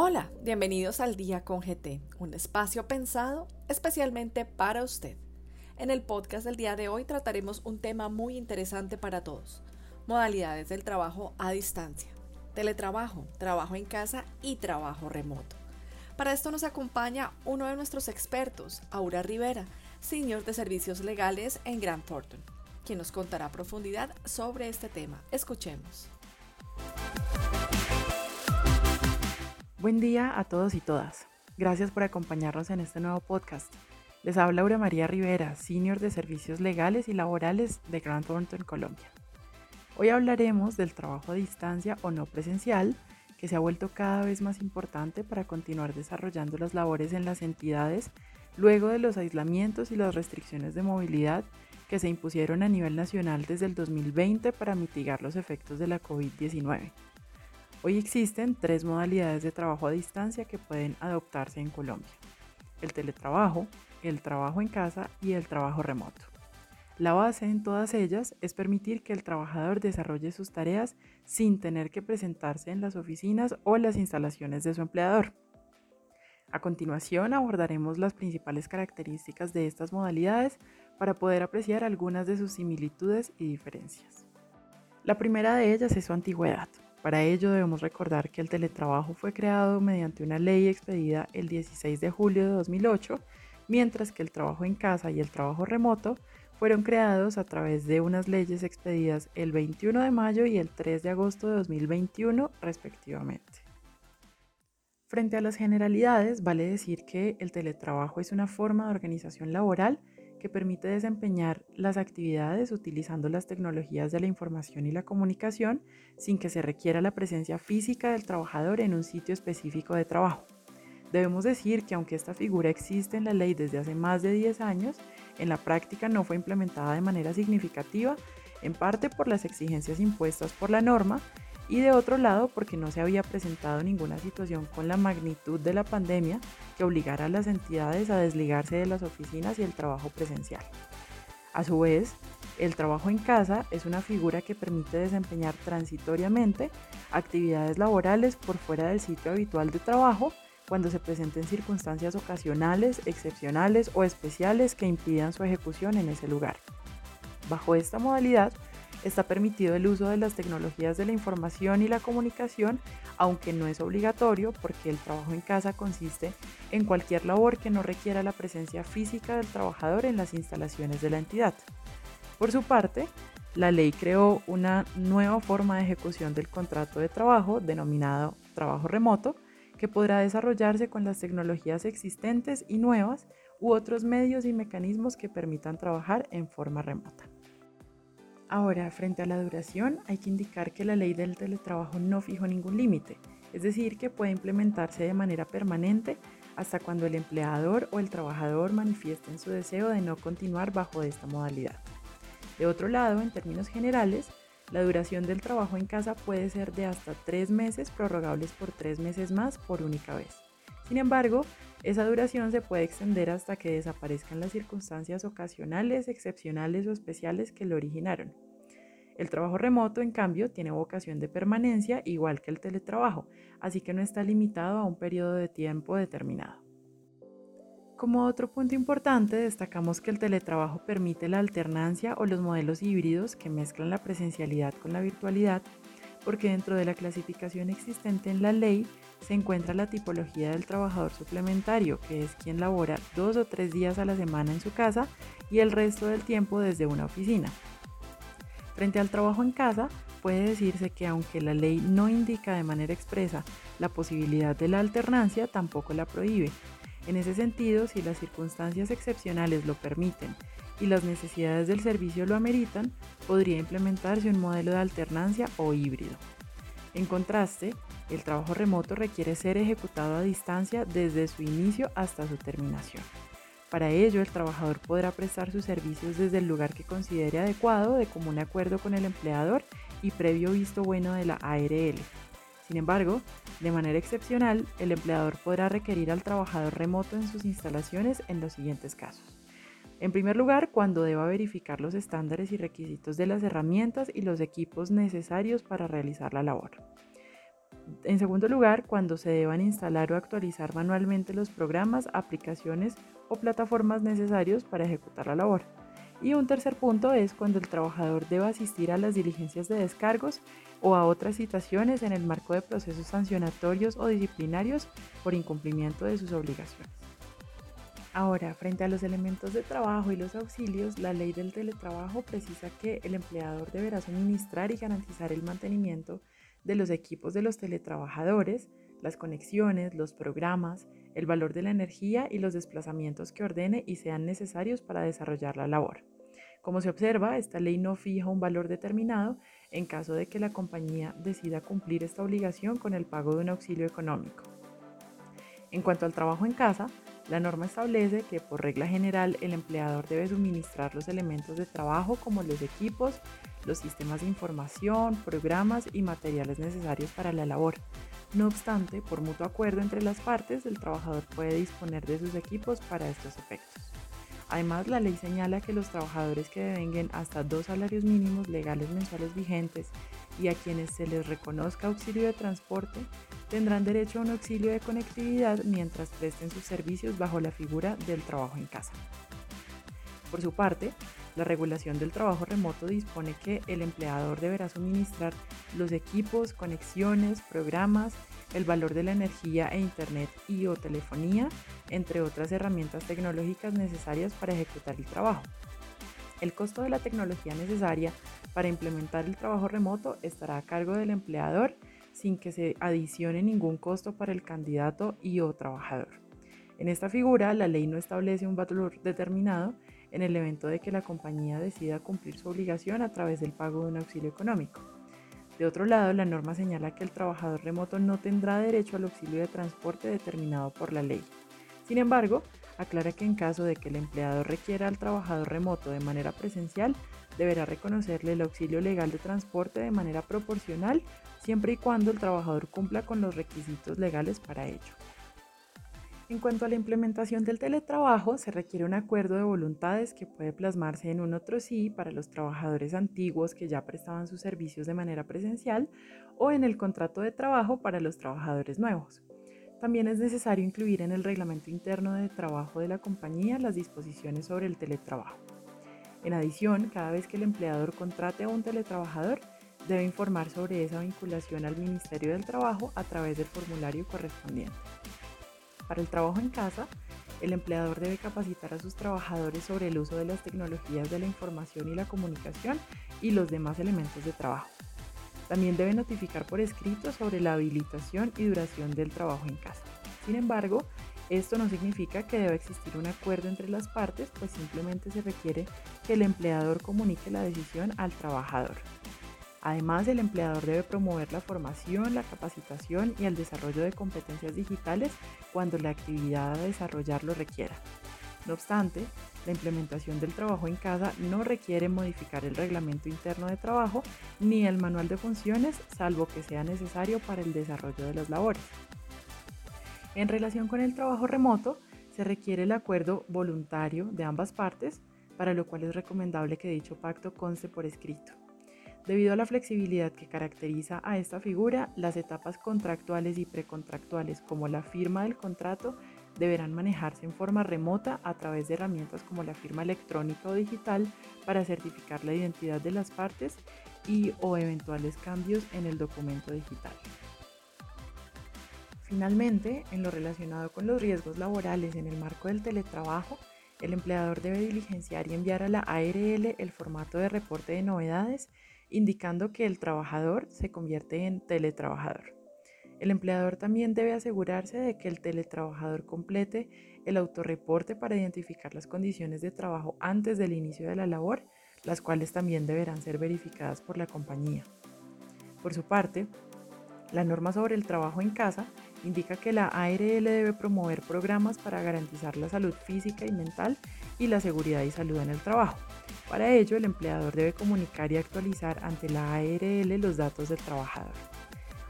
Hola, bienvenidos al Día con GT, un espacio pensado especialmente para usted. En el podcast del día de hoy trataremos un tema muy interesante para todos, modalidades del trabajo a distancia, teletrabajo, trabajo en casa y trabajo remoto. Para esto nos acompaña uno de nuestros expertos, Aura Rivera, Senior de Servicios Legales en Grant Thornton, quien nos contará a profundidad sobre este tema. Escuchemos. Buen día a todos y todas. Gracias por acompañarnos en este nuevo podcast. Les habla Laura María Rivera, Senior de Servicios Legales y Laborales de Grant Thornton, Colombia. Hoy hablaremos del trabajo a distancia o no presencial, que se ha vuelto cada vez más importante para continuar desarrollando las labores en las entidades luego de los aislamientos y las restricciones de movilidad que se impusieron a nivel nacional desde el 2020 para mitigar los efectos de la COVID-19. Hoy existen tres modalidades de trabajo a distancia que pueden adoptarse en Colombia. El teletrabajo, el trabajo en casa y el trabajo remoto. La base en todas ellas es permitir que el trabajador desarrolle sus tareas sin tener que presentarse en las oficinas o las instalaciones de su empleador. A continuación abordaremos las principales características de estas modalidades para poder apreciar algunas de sus similitudes y diferencias. La primera de ellas es su antigüedad. Para ello debemos recordar que el teletrabajo fue creado mediante una ley expedida el 16 de julio de 2008, mientras que el trabajo en casa y el trabajo remoto fueron creados a través de unas leyes expedidas el 21 de mayo y el 3 de agosto de 2021 respectivamente. Frente a las generalidades, vale decir que el teletrabajo es una forma de organización laboral que permite desempeñar las actividades utilizando las tecnologías de la información y la comunicación sin que se requiera la presencia física del trabajador en un sitio específico de trabajo. Debemos decir que aunque esta figura existe en la ley desde hace más de 10 años, en la práctica no fue implementada de manera significativa, en parte por las exigencias impuestas por la norma y de otro lado porque no se había presentado ninguna situación con la magnitud de la pandemia que obligara a las entidades a desligarse de las oficinas y el trabajo presencial. A su vez, el trabajo en casa es una figura que permite desempeñar transitoriamente actividades laborales por fuera del sitio habitual de trabajo cuando se presenten circunstancias ocasionales, excepcionales o especiales que impidan su ejecución en ese lugar. Bajo esta modalidad, Está permitido el uso de las tecnologías de la información y la comunicación, aunque no es obligatorio porque el trabajo en casa consiste en cualquier labor que no requiera la presencia física del trabajador en las instalaciones de la entidad. Por su parte, la ley creó una nueva forma de ejecución del contrato de trabajo denominado trabajo remoto, que podrá desarrollarse con las tecnologías existentes y nuevas u otros medios y mecanismos que permitan trabajar en forma remota. Ahora, frente a la duración, hay que indicar que la ley del teletrabajo no fijó ningún límite, es decir, que puede implementarse de manera permanente hasta cuando el empleador o el trabajador manifiesten su deseo de no continuar bajo esta modalidad. De otro lado, en términos generales, la duración del trabajo en casa puede ser de hasta tres meses prorrogables por tres meses más por única vez. Sin embargo, esa duración se puede extender hasta que desaparezcan las circunstancias ocasionales, excepcionales o especiales que lo originaron. El trabajo remoto, en cambio, tiene vocación de permanencia igual que el teletrabajo, así que no está limitado a un periodo de tiempo determinado. Como otro punto importante, destacamos que el teletrabajo permite la alternancia o los modelos híbridos que mezclan la presencialidad con la virtualidad, porque dentro de la clasificación existente en la ley se encuentra la tipología del trabajador suplementario, que es quien labora dos o tres días a la semana en su casa y el resto del tiempo desde una oficina. Frente al trabajo en casa, puede decirse que aunque la ley no indica de manera expresa la posibilidad de la alternancia, tampoco la prohíbe. En ese sentido, si las circunstancias excepcionales lo permiten y las necesidades del servicio lo ameritan, podría implementarse un modelo de alternancia o híbrido. En contraste, el trabajo remoto requiere ser ejecutado a distancia desde su inicio hasta su terminación. Para ello, el trabajador podrá prestar sus servicios desde el lugar que considere adecuado de común acuerdo con el empleador y previo visto bueno de la ARL. Sin embargo, de manera excepcional, el empleador podrá requerir al trabajador remoto en sus instalaciones en los siguientes casos. En primer lugar, cuando deba verificar los estándares y requisitos de las herramientas y los equipos necesarios para realizar la labor. En segundo lugar, cuando se deban instalar o actualizar manualmente los programas, aplicaciones o plataformas necesarios para ejecutar la labor. Y un tercer punto es cuando el trabajador deba asistir a las diligencias de descargos o a otras citaciones en el marco de procesos sancionatorios o disciplinarios por incumplimiento de sus obligaciones. Ahora, frente a los elementos de trabajo y los auxilios, la ley del teletrabajo precisa que el empleador deberá suministrar y garantizar el mantenimiento de los equipos de los teletrabajadores, las conexiones, los programas, el valor de la energía y los desplazamientos que ordene y sean necesarios para desarrollar la labor. Como se observa, esta ley no fija un valor determinado en caso de que la compañía decida cumplir esta obligación con el pago de un auxilio económico. En cuanto al trabajo en casa, la norma establece que por regla general el empleador debe suministrar los elementos de trabajo como los equipos, los sistemas de información, programas y materiales necesarios para la labor. No obstante, por mutuo acuerdo entre las partes, el trabajador puede disponer de sus equipos para estos efectos. Además, la ley señala que los trabajadores que devenguen hasta dos salarios mínimos legales mensuales vigentes y a quienes se les reconozca auxilio de transporte tendrán derecho a un auxilio de conectividad mientras presten sus servicios bajo la figura del trabajo en casa. Por su parte, la regulación del trabajo remoto dispone que el empleador deberá suministrar los equipos, conexiones, programas, el valor de la energía e Internet y o telefonía, entre otras herramientas tecnológicas necesarias para ejecutar el trabajo. El costo de la tecnología necesaria para implementar el trabajo remoto estará a cargo del empleador sin que se adicione ningún costo para el candidato y o trabajador. En esta figura, la ley no establece un valor determinado en el evento de que la compañía decida cumplir su obligación a través del pago de un auxilio económico. De otro lado, la norma señala que el trabajador remoto no tendrá derecho al auxilio de transporte determinado por la ley. Sin embargo, aclara que en caso de que el empleador requiera al trabajador remoto de manera presencial, deberá reconocerle el auxilio legal de transporte de manera proporcional siempre y cuando el trabajador cumpla con los requisitos legales para ello. En cuanto a la implementación del teletrabajo, se requiere un acuerdo de voluntades que puede plasmarse en un otro sí para los trabajadores antiguos que ya prestaban sus servicios de manera presencial o en el contrato de trabajo para los trabajadores nuevos. También es necesario incluir en el reglamento interno de trabajo de la compañía las disposiciones sobre el teletrabajo. En adición, cada vez que el empleador contrate a un teletrabajador, debe informar sobre esa vinculación al Ministerio del Trabajo a través del formulario correspondiente. Para el trabajo en casa, el empleador debe capacitar a sus trabajadores sobre el uso de las tecnologías de la información y la comunicación y los demás elementos de trabajo. También debe notificar por escrito sobre la habilitación y duración del trabajo en casa. Sin embargo, esto no significa que deba existir un acuerdo entre las partes, pues simplemente se requiere que el empleador comunique la decisión al trabajador. Además, el empleador debe promover la formación, la capacitación y el desarrollo de competencias digitales cuando la actividad a desarrollar lo requiera. No obstante, la implementación del trabajo en casa no requiere modificar el reglamento interno de trabajo ni el manual de funciones, salvo que sea necesario para el desarrollo de las labores. En relación con el trabajo remoto, se requiere el acuerdo voluntario de ambas partes, para lo cual es recomendable que dicho pacto conste por escrito. Debido a la flexibilidad que caracteriza a esta figura, las etapas contractuales y precontractuales como la firma del contrato deberán manejarse en forma remota a través de herramientas como la firma electrónica o digital para certificar la identidad de las partes y o eventuales cambios en el documento digital. Finalmente, en lo relacionado con los riesgos laborales en el marco del teletrabajo, el empleador debe diligenciar y enviar a la ARL el formato de reporte de novedades indicando que el trabajador se convierte en teletrabajador. El empleador también debe asegurarse de que el teletrabajador complete el autorreporte para identificar las condiciones de trabajo antes del inicio de la labor, las cuales también deberán ser verificadas por la compañía. Por su parte, la norma sobre el trabajo en casa indica que la ARL debe promover programas para garantizar la salud física y mental y la seguridad y salud en el trabajo. Para ello, el empleador debe comunicar y actualizar ante la ARL los datos del trabajador.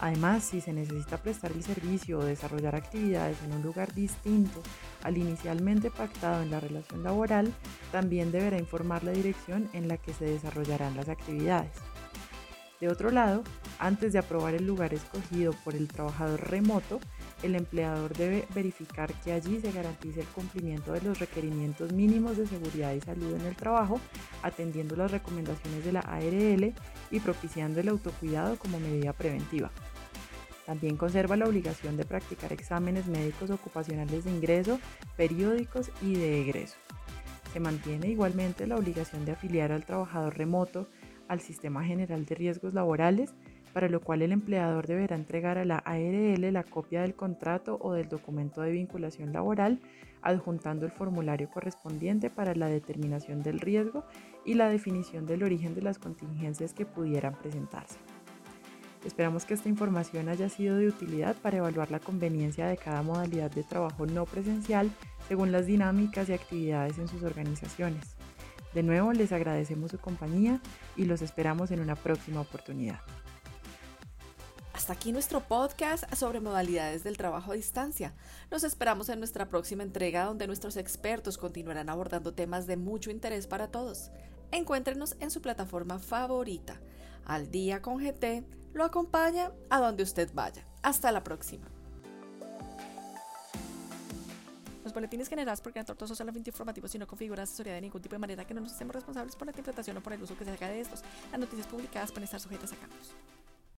Además, si se necesita prestar el servicio o desarrollar actividades en un lugar distinto al inicialmente pactado en la relación laboral, también deberá informar la dirección en la que se desarrollarán las actividades. De otro lado, Antes de aprobar el lugar escogido por el trabajador remoto, el empleador debe verificar que allí se garantice el cumplimiento de los requerimientos mínimos de seguridad y salud en el trabajo, atendiendo las recomendaciones de la ARL y propiciando el autocuidado como medida preventiva. También conserva la obligación de practicar exámenes médicos ocupacionales de ingreso, periódicos y de egreso. Se mantiene igualmente la obligación de afiliar al trabajador remoto al Sistema General de Riesgos Laborales, para lo cual el empleador deberá entregar a la ARL la copia del contrato o del documento de vinculación laboral, adjuntando el formulario correspondiente para la determinación del riesgo y la definición del origen de las contingencias que pudieran presentarse. Esperamos que esta información haya sido de utilidad para evaluar la conveniencia de cada modalidad de trabajo no presencial según las dinámicas y actividades en sus organizaciones. De nuevo, les agradecemos su compañía y los esperamos en una próxima oportunidad. Hasta aquí nuestro podcast sobre modalidades del trabajo a distancia. Nos esperamos en nuestra próxima entrega donde nuestros expertos continuarán abordando temas de mucho interés para todos. Encuéntrenos en su plataforma favorita. Al día con GT lo acompaña a donde usted vaya. Hasta la próxima. Los boletines generados por Gran Tortoso solamente informativos y no configuran asesoría de ningún tipo de manera que no nos hacemos responsables por la interpretación o por el uso que se haga de estos. Las noticias publicadas pueden estar sujetas a cambios.